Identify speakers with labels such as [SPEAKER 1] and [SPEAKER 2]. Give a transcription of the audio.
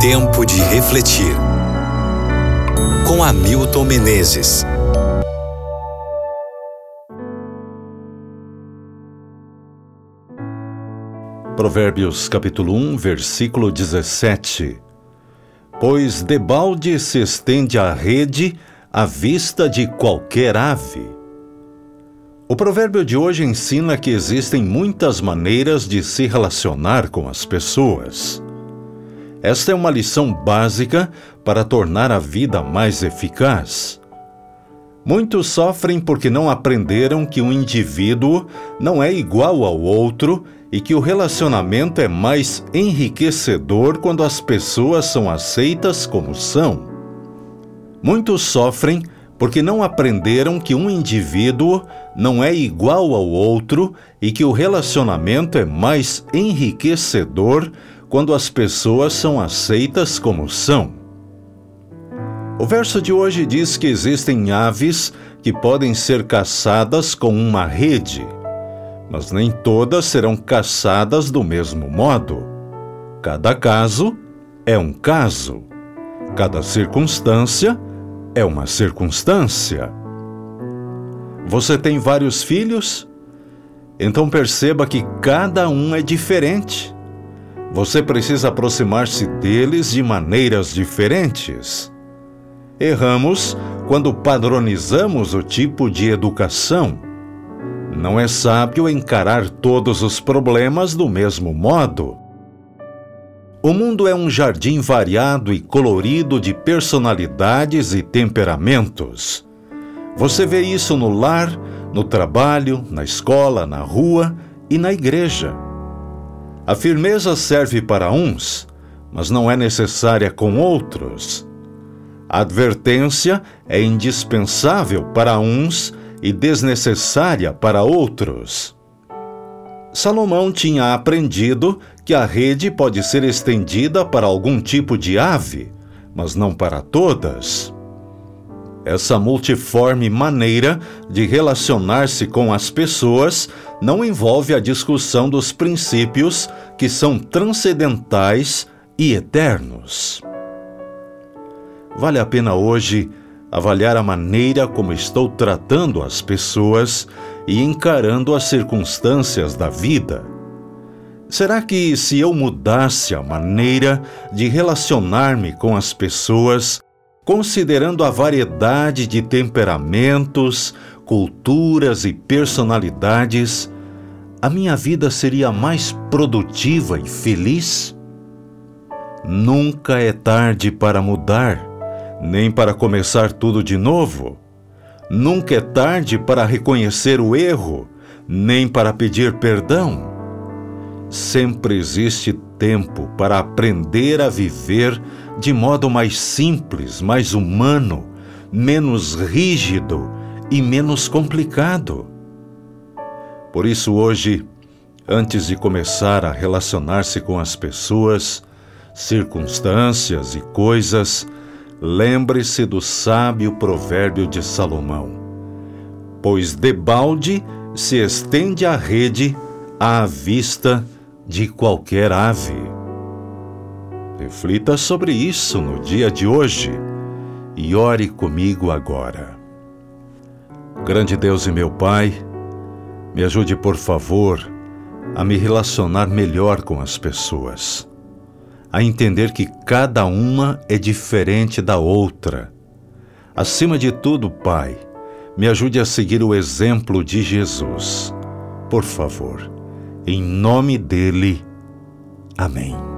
[SPEAKER 1] Tempo de refletir. Com Hamilton Menezes.
[SPEAKER 2] Provérbios capítulo 1, versículo 17. Pois debalde se estende a rede à vista de qualquer ave. O provérbio de hoje ensina que existem muitas maneiras de se relacionar com as pessoas. Esta é uma lição básica para tornar a vida mais eficaz. Muitos sofrem porque não aprenderam que um indivíduo não é igual ao outro e que o relacionamento é mais enriquecedor quando as pessoas são aceitas como são. Muitos sofrem porque não aprenderam que um indivíduo não é igual ao outro e que o relacionamento é mais enriquecedor quando as pessoas são aceitas como são. O verso de hoje diz que existem aves que podem ser caçadas com uma rede, mas nem todas serão caçadas do mesmo modo. Cada caso é um caso, cada circunstância é uma circunstância. Você tem vários filhos? Então perceba que cada um é diferente. Você precisa aproximar-se deles de maneiras diferentes. Erramos quando padronizamos o tipo de educação. Não é sábio encarar todos os problemas do mesmo modo. O mundo é um jardim variado e colorido de personalidades e temperamentos. Você vê isso no lar, no trabalho, na escola, na rua e na igreja. A firmeza serve para uns, mas não é necessária com outros. A advertência é indispensável para uns e desnecessária para outros. Salomão tinha aprendido que a rede pode ser estendida para algum tipo de ave, mas não para todas. Essa multiforme maneira de relacionar-se com as pessoas não envolve a discussão dos princípios que são transcendentais e eternos. Vale a pena hoje avaliar a maneira como estou tratando as pessoas e encarando as circunstâncias da vida. Será que, se eu mudasse a maneira de relacionar-me com as pessoas, considerando a variedade de temperamentos, culturas e personalidades, a minha vida seria mais produtiva e feliz? Nunca é tarde para mudar, nem para começar tudo de novo. Nunca é tarde para reconhecer o erro, nem para pedir perdão. Sempre existe tempo para aprender a viver de modo mais simples, mais humano, menos rígido e menos complicado. Por isso, hoje, antes de começar a relacionar-se com as pessoas, circunstâncias e coisas, lembre-se do sábio provérbio de Salomão: Pois debalde se estende a rede à vista de qualquer ave. Reflita sobre isso no dia de hoje e ore comigo agora. Grande Deus e meu Pai, me ajude, por favor, a me relacionar melhor com as pessoas, a entender que cada uma é diferente da outra. Acima de tudo, Pai, me ajude a seguir o exemplo de Jesus. Por favor, em nome dele. Amém.